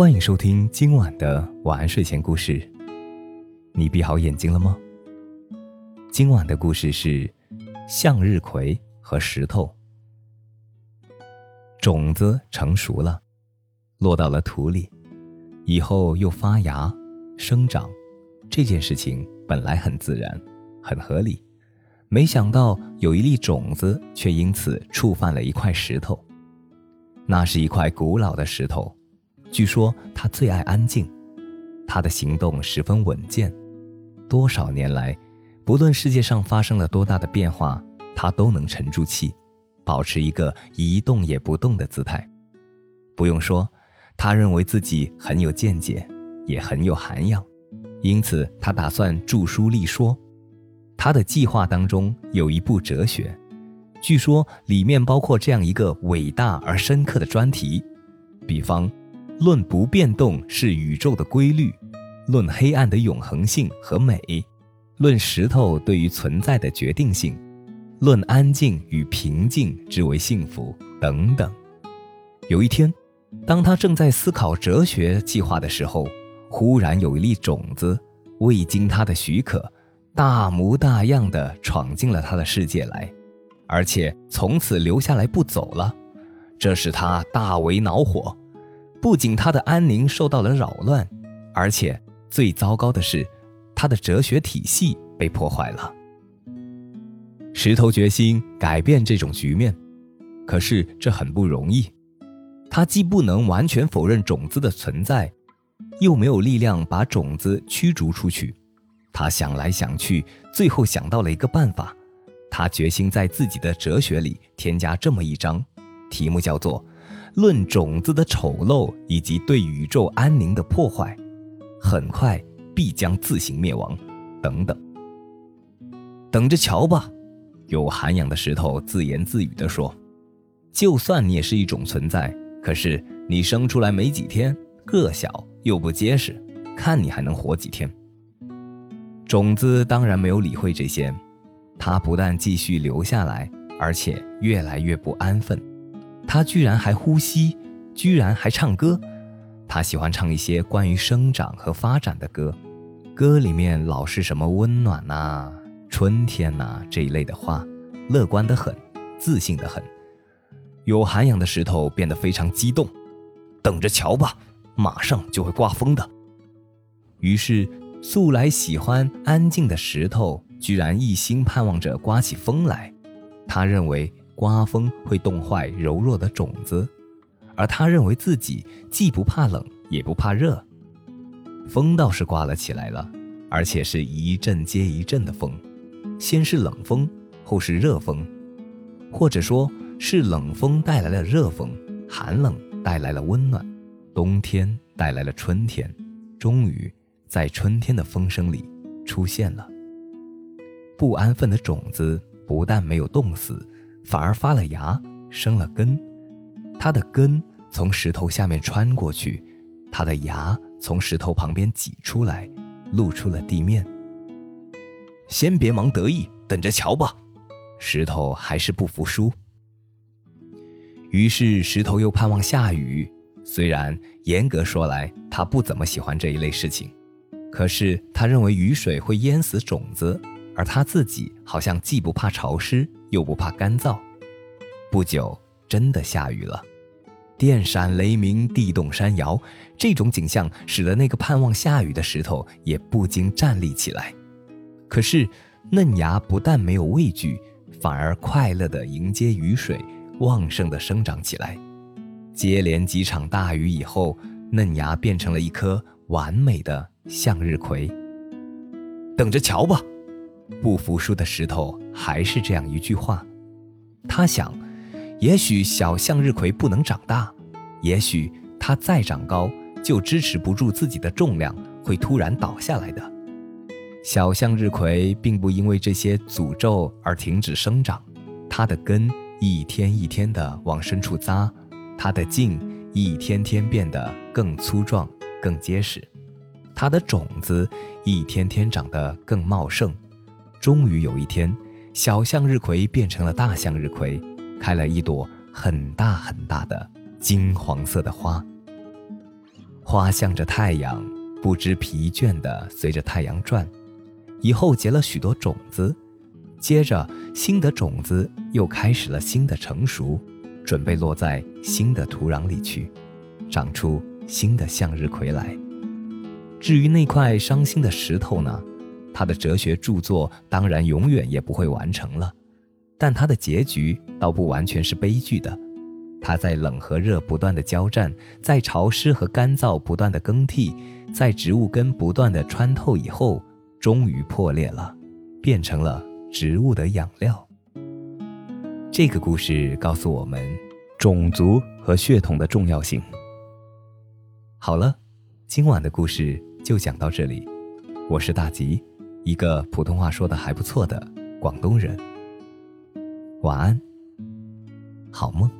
欢迎收听今晚的晚安睡前故事。你闭好眼睛了吗？今晚的故事是向日葵和石头。种子成熟了，落到了土里，以后又发芽、生长。这件事情本来很自然，很合理。没想到有一粒种子却因此触犯了一块石头。那是一块古老的石头，据说他最爱安静，他的行动十分稳健。多少年来，不论世界上发生了多大的变化，他都能沉住气。保持一个一动也不动的姿态，不用说，他认为自己很有见解，也很有涵养，因此他打算著书立说。他的计划当中有一部哲学，据说里面包括这样一个伟大而深刻的专题，比方，论不变动是宇宙的规律，论黑暗的永恒性和美，论石头对于存在的决定性。论安静与平静之为幸福等等。有一天，当他正在思考哲学计划的时候，忽然有一粒种子，未经他的许可，大模大样的闯进了他的世界来，而且从此留下来不走了。这使他大为恼火。不仅他的安宁受到了扰乱，而且最糟糕的是，他的哲学体系被破坏了。石头决心改变这种局面，可是这很不容易。他既不能完全否认种子的存在，又没有力量把种子驱逐出去。他想来想去，最后想到了一个办法。他决心在自己的哲学里添加这么一章，题目叫做《论种子的丑陋以及对宇宙安宁的破坏》，很快必将自行灭亡。等等，等着瞧吧。有涵养的石头自言自语地说：“就算你也是一种存在，可是你生出来没几天，个小又不结实，看你还能活几天。”种子当然没有理会这些，它不但继续留下来，而且越来越不安分。他居然还呼吸，居然还唱歌。他喜欢唱一些关于生长和发展的歌，歌里面老是什么温暖呐。春天呐，这一类的话，乐观的很，自信的很。有涵养的石头变得非常激动，等着瞧吧，马上就会刮风的。于是，素来喜欢安静的石头，居然一心盼望着刮起风来。他认为刮风会冻坏柔弱的种子，而他认为自己既不怕冷，也不怕热。风倒是刮了起来了，而且是一阵接一阵的风。先是冷风，后是热风，或者说是冷风带来了热风，寒冷带来了温暖，冬天带来了春天，终于在春天的风声里出现了。不安分的种子不但没有冻死，反而发了芽，生了根。它的根从石头下面穿过去，它的芽从石头旁边挤出来，露出了地面。先别忙得意，等着瞧吧。石头还是不服输，于是石头又盼望下雨。虽然严格说来，他不怎么喜欢这一类事情，可是他认为雨水会淹死种子，而他自己好像既不怕潮湿，又不怕干燥。不久，真的下雨了，电闪雷鸣，地动山摇，这种景象使得那个盼望下雨的石头也不禁站立起来。可是，嫩芽不但没有畏惧，反而快乐地迎接雨水，旺盛地生长起来。接连几场大雨以后，嫩芽变成了一颗完美的向日葵。等着瞧吧！不服输的石头还是这样一句话。他想，也许小向日葵不能长大，也许它再长高，就支持不住自己的重量，会突然倒下来的。小向日葵并不因为这些诅咒而停止生长，它的根一天一天地往深处扎，它的茎一天天变得更粗壮、更结实，它的种子一天天长得更茂盛。终于有一天，小向日葵变成了大向日葵，开了一朵很大很大的金黄色的花。花向着太阳，不知疲倦地随着太阳转，以后结了许多种子，接着新的种子又开始了新的成熟，准备落在新的土壤里去，长出新的向日葵来。至于那块伤心的石头呢，他的哲学著作当然永远也不会完成了，但他的结局倒不完全是悲剧的。他在冷和热不断的交战，在潮湿和干燥不断的更替，在植物根不断的穿透以后，终于破裂了，变成了植物的养料。这个故事告诉我们，种族和血统的重要性。好了，今晚的故事就讲到这里。我是大吉，一个普通话说的还不错的广东人。晚安，好梦。